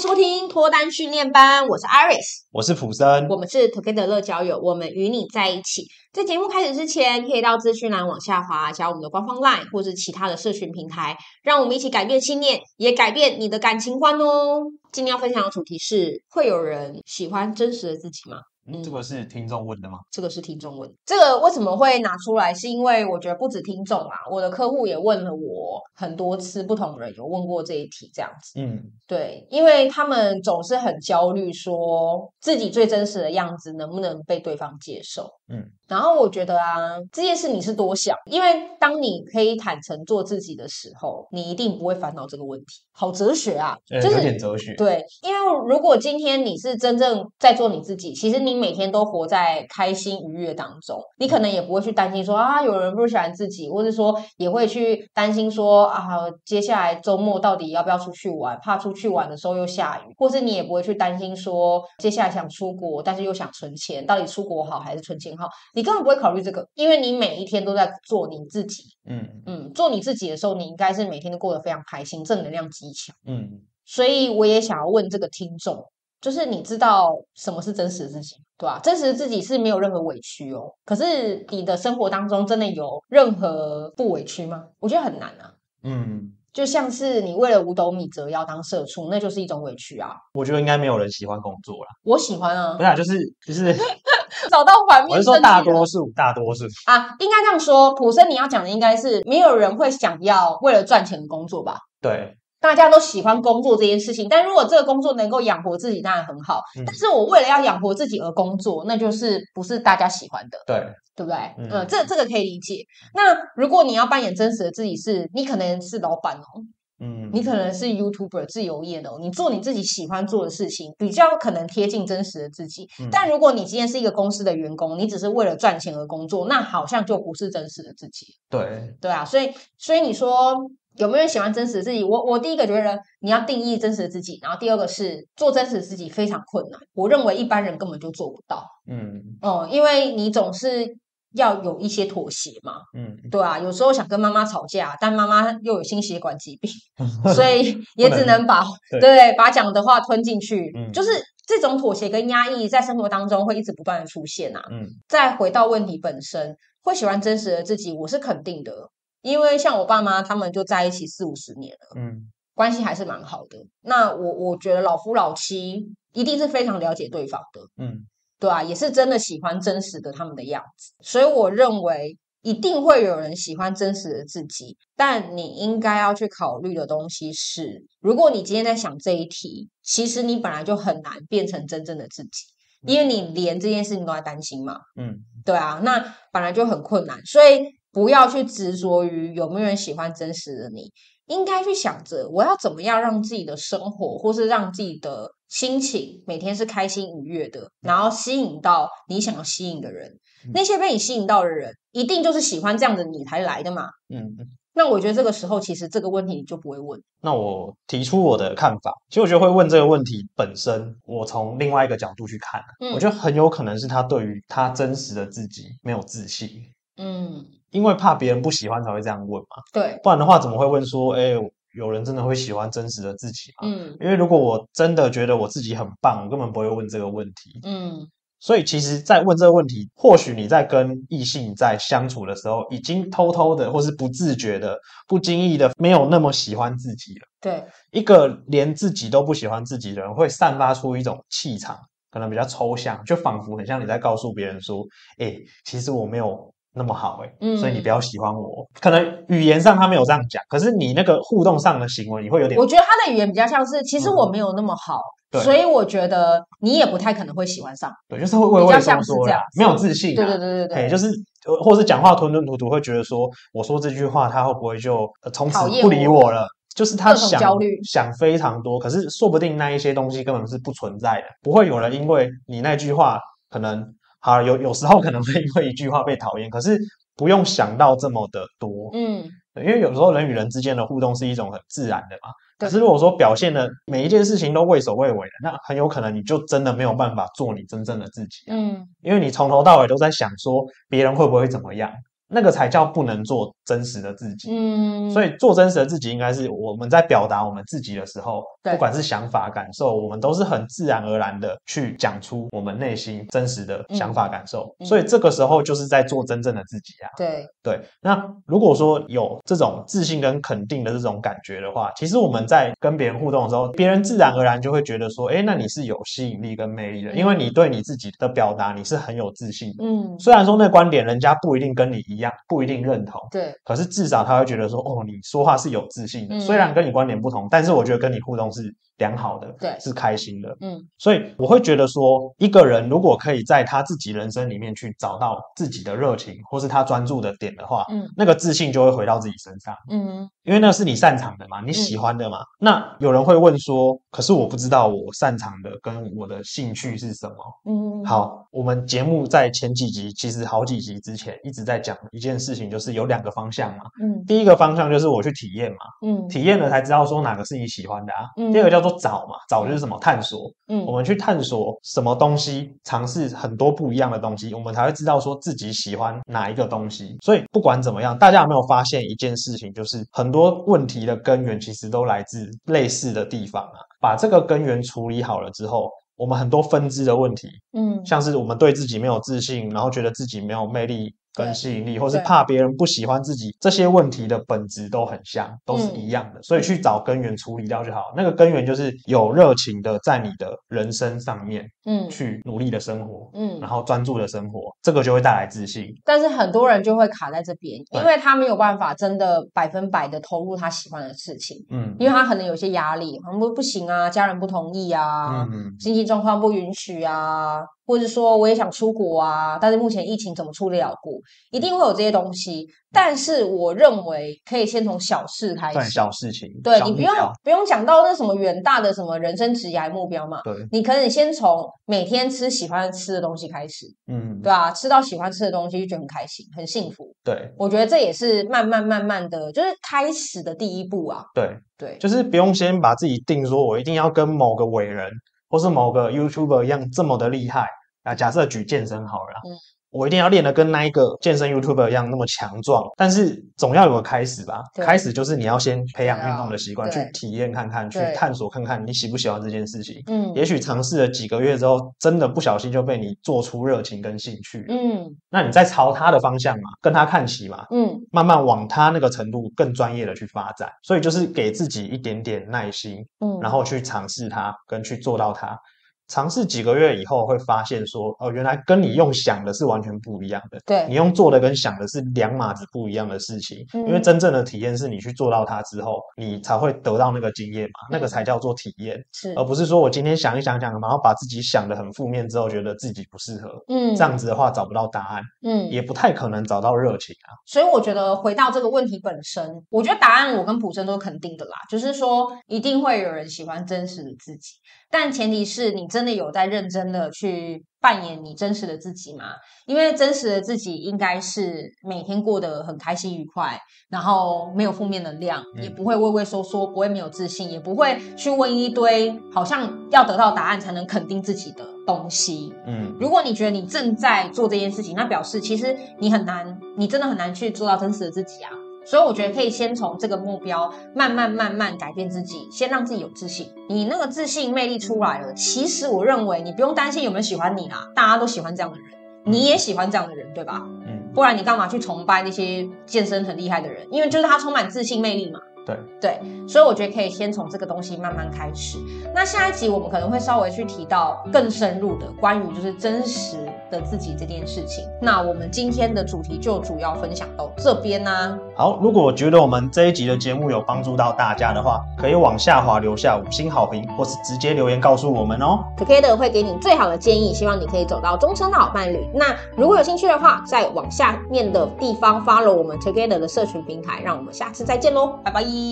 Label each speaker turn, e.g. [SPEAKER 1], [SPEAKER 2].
[SPEAKER 1] 迎收听脱单训练班，我是 Iris，
[SPEAKER 2] 我是普森，
[SPEAKER 1] 我们是 Together 乐交友，我们与你在一起。在节目开始之前，可以到资讯栏往下滑，加我们的官方 LINE 或是其他的社群平台，让我们一起改变信念，也改变你的感情观哦。今天要分享的主题是：会有人喜欢真实的自己吗？
[SPEAKER 2] 嗯，这个是听众问的吗？
[SPEAKER 1] 这个是听众问的。这个为什么会拿出来？是因为我觉得不止听众啊，我的客户也问了我很多次，不同人有问过这一题，这样子。嗯，对，因为他们总是很焦虑，说自己最真实的样子能不能被对方接受。嗯，然后我觉得啊，这件事你是多想，因为当你可以坦诚做自己的时候，你一定不会烦恼这个问题。好哲学啊，就是
[SPEAKER 2] 有点哲学。
[SPEAKER 1] 对，因为如果今天你是真正在做你自己，其实你每天都活在开心愉悦当中，你可能也不会去担心说啊，有人不喜欢自己，或者说也会去担心说啊，接下来周末到底要不要出去玩，怕出去玩的时候又下雨，或是你也不会去担心说接下来想出国，但是又想存钱，到底出国好还是存钱好？你根本不会考虑这个，因为你每一天都在做你自己。嗯嗯，做你自己的时候，你应该是每天都过得非常开心，正能量极强。嗯，所以我也想要问这个听众，就是你知道什么是真实的自己，对吧？真实的自己是没有任何委屈哦。可是你的生活当中真的有任何不委屈吗？我觉得很难啊。嗯。就像是你为了五斗米折腰当社畜，那就是一种委屈啊。
[SPEAKER 2] 我觉得应该没有人喜欢工作啦。
[SPEAKER 1] 我喜欢啊。
[SPEAKER 2] 对啊，就是就是
[SPEAKER 1] 找到反面。
[SPEAKER 2] 我是说大多数，大多数
[SPEAKER 1] 啊，应该这样说。普生，你要讲的应该是没有人会想要为了赚钱工作吧？
[SPEAKER 2] 对。
[SPEAKER 1] 大家都喜欢工作这件事情，但如果这个工作能够养活自己，当然很好。嗯、但是我为了要养活自己而工作，那就是不是大家喜欢的，
[SPEAKER 2] 对
[SPEAKER 1] 对不对？嗯，嗯，这这个可以理解。那如果你要扮演真实的自己是，是你可能是老板哦，嗯，你可能是 YouTuber 自由业的哦，你做你自己喜欢做的事情，比较可能贴近真实的自己。嗯、但如果你今天是一个公司的员工，你只是为了赚钱而工作，那好像就不是真实的自己。
[SPEAKER 2] 对
[SPEAKER 1] 对啊，所以所以你说。有没有人喜欢真实的自己？我我第一个觉得你要定义真实的自己，然后第二个是做真实的自己非常困难。我认为一般人根本就做不到。嗯哦、嗯，因为你总是要有一些妥协嘛。嗯，对啊，有时候想跟妈妈吵架，但妈妈又有心血管疾病，所以也只能把对把讲的话吞进去。嗯，就是这种妥协跟压抑在生活当中会一直不断的出现啊。嗯，再回到问题本身，会喜欢真实的自己，我是肯定的。因为像我爸妈他们就在一起四五十年了，嗯，关系还是蛮好的。那我我觉得老夫老妻一定是非常了解对方的，嗯，对啊，也是真的喜欢真实的他们的样子。所以我认为一定会有人喜欢真实的自己，但你应该要去考虑的东西是，如果你今天在想这一题，其实你本来就很难变成真正的自己，因为你连这件事情都在担心嘛，嗯，对啊，那本来就很困难，所以。不要去执着于有没有人喜欢真实的你，应该去想着我要怎么样让自己的生活，或是让自己的心情每天是开心愉悦的，然后吸引到你想要吸引的人。嗯、那些被你吸引到的人，一定就是喜欢这样的你才来的嘛。嗯，那我觉得这个时候其实这个问题你就不会问。
[SPEAKER 2] 那我提出我的看法，其实我觉得会问这个问题本身，我从另外一个角度去看，嗯、我觉得很有可能是他对于他真实的自己没有自信。嗯。因为怕别人不喜欢才会这样问嘛，
[SPEAKER 1] 对，不
[SPEAKER 2] 然的话怎么会问说，哎，有人真的会喜欢真实的自己吗？嗯，因为如果我真的觉得我自己很棒，我根本不会问这个问题。嗯，所以其实，在问这个问题，或许你在跟异性在相处的时候，已经偷偷的或是不自觉的、不经意的，没有那么喜欢自己了。
[SPEAKER 1] 对，
[SPEAKER 2] 一个连自己都不喜欢自己的人，会散发出一种气场，可能比较抽象，就仿佛很像你在告诉别人说，哎，其实我没有。那么好哎，嗯，所以你不要喜欢我。可能语言上他没有这样讲，可是你那个互动上的行为，你会有点。
[SPEAKER 1] 我觉得他的语言比较像是，其实我没有那么好，嗯、所以我觉得你也不太可能会喜欢上。
[SPEAKER 2] 对，就是会畏畏缩缩这样，没有自信。
[SPEAKER 1] 对对对对对，
[SPEAKER 2] 就是或是讲话吞吞吐吐，会觉得说，我说这句话，他会不会就从此不理我了？就是他想想非常多，可是说不定那一些东西根本是不存在的，不会有人因为你那句话可能。好，有有时候可能会因为一句话被讨厌，可是不用想到这么的多，嗯，因为有时候人与人之间的互动是一种很自然的嘛。对可是如果说表现的每一件事情都畏首畏尾的，那很有可能你就真的没有办法做你真正的自己，嗯，因为你从头到尾都在想说别人会不会怎么样，那个才叫不能做真实的自己。嗯，所以做真实的自己，应该是我们在表达我们自己的时候，不管是想法、感受，我们都是很自然而然的去讲出我们内心真实的想法、感受。所以这个时候就是在做真正的自己啊。
[SPEAKER 1] 对
[SPEAKER 2] 对。那如果说有这种自信跟肯定的这种感觉的话，其实我们在跟别人互动的时候，别人自然而然就会觉得说，哎，那你是有吸引力跟魅力的，因为你对你自己的表达你是很有自信的。嗯，虽然说那观点人家不一定跟你一样，不一定认同。
[SPEAKER 1] 对。
[SPEAKER 2] 可是至少他会觉得说，哦，你说话是有自信的，虽然跟你观点不同，但是我觉得跟你互动是良好的，
[SPEAKER 1] 对，
[SPEAKER 2] 是开心的。嗯，所以我会觉得说，一个人如果可以在他自己人生里面去找到自己的热情，或是他专注的点的话，嗯，那个自信就会回到自己身上。嗯，因为那是你擅长的嘛，你喜欢的嘛。那有人会问说，可是我不知道我擅长的跟我的兴趣是什么？嗯，好，我们节目在前几集，其实好几集之前一直在讲一件事情，就是有两个方向嘛。嗯，第一个方向就是我去体验嘛。嗯，体验了才知道说哪个是你喜欢的啊。嗯，第二个叫做找嘛，找就是什么？探索。嗯，我们去探索什么东西，尝试很多不一样的东西，我们才会知道说自己喜欢哪一个东西。所以不管怎么样，大家有没有发现一件事情，就是很多问题的根源其实都来自类似的地方啊。把这个根源处理好了之后，我们很多分支的问题，嗯，像是我们对自己没有自信，然后觉得自己没有魅力。跟吸引力，或是怕别人不喜欢自己，这些问题的本质都很像，都是一样的，嗯、所以去找根源处理掉就好。那个根源就是有热情的在你的人生上面，嗯，去努力的生活，嗯，然后专注的生活，这个就会带来自信。
[SPEAKER 1] 但是很多人就会卡在这边，因为他没有办法真的百分百的投入他喜欢的事情，嗯，因为他可能有些压力，可能不不行啊，家人不同意啊，嗯，经济状况不允许啊。或者说我也想出国啊，但是目前疫情怎么出得了国？一定会有这些东西。但是我认为可以先从小事开始，
[SPEAKER 2] 小事情。
[SPEAKER 1] 对，你不用不用讲到那什么远大的什么人生职业目标嘛。对，你可以先从每天吃喜欢吃的东西开始。嗯，对啊，吃到喜欢吃的东西就觉得很开心，很幸福。
[SPEAKER 2] 对，
[SPEAKER 1] 我觉得这也是慢慢慢慢的就是开始的第一步啊。
[SPEAKER 2] 对对，就是不用先把自己定说，我一定要跟某个伟人或是某个 YouTuber 一样这么的厉害。啊，假设举健身好了，嗯，我一定要练得跟那一个健身 YouTuber 一样那么强壮，但是总要有个开始吧？对开始就是你要先培养运动的习惯，去体验看看，去探索看看你喜不喜欢这件事情。嗯，也许尝试了几个月之后，真的不小心就被你做出热情跟兴趣。嗯，那你再朝他的方向嘛，跟他看齐嘛，嗯，慢慢往他那个程度更专业的去发展。所以就是给自己一点点耐心，嗯，然后去尝试它，跟去做到它。尝试几个月以后，会发现说，哦，原来跟你用想的是完全不一样的。
[SPEAKER 1] 对，
[SPEAKER 2] 你用做的跟想的是两码子不一样的事情。嗯，因为真正的体验是你去做到它之后，你才会得到那个经验嘛，那个才叫做体验。是，而不是说我今天想一想想，然后把自己想的很负面之后，觉得自己不适合。嗯，这样子的话找不到答案。嗯，也不太可能找到热情啊。
[SPEAKER 1] 所以我觉得回到这个问题本身，我觉得答案我跟普生都是肯定的啦，就是说一定会有人喜欢真实的自己。但前提是你真的有在认真的去扮演你真实的自己吗？因为真实的自己应该是每天过得很开心愉快，然后没有负面能量，也不会畏畏缩缩，不会没有自信，也不会去问一堆好像要得到答案才能肯定自己的东西。嗯，如果你觉得你正在做这件事情，那表示其实你很难，你真的很难去做到真实的自己啊。所以我觉得可以先从这个目标慢慢慢慢改变自己，先让自己有自信。你那个自信魅力出来了，其实我认为你不用担心有没有喜欢你啦，大家都喜欢这样的人，你也喜欢这样的人，对吧？嗯，不然你干嘛去崇拜那些健身很厉害的人？因为就是他充满自信魅力嘛。
[SPEAKER 2] 对
[SPEAKER 1] 对，所以我觉得可以先从这个东西慢慢开始。那下一集我们可能会稍微去提到更深入的关于就是真实的自己这件事情。那我们今天的主题就主要分享到这边呢、啊。
[SPEAKER 2] 好，如果觉得我们这一集的节目有帮助到大家的话，可以往下滑留下五星好评，或是直接留言告诉我们哦。
[SPEAKER 1] Together 会给你最好的建议，希望你可以走到终身的好伴侣。那如果有兴趣的话，再往下面的地方 follow 我们 Together 的社群平台，让我们下次再见喽，拜拜。the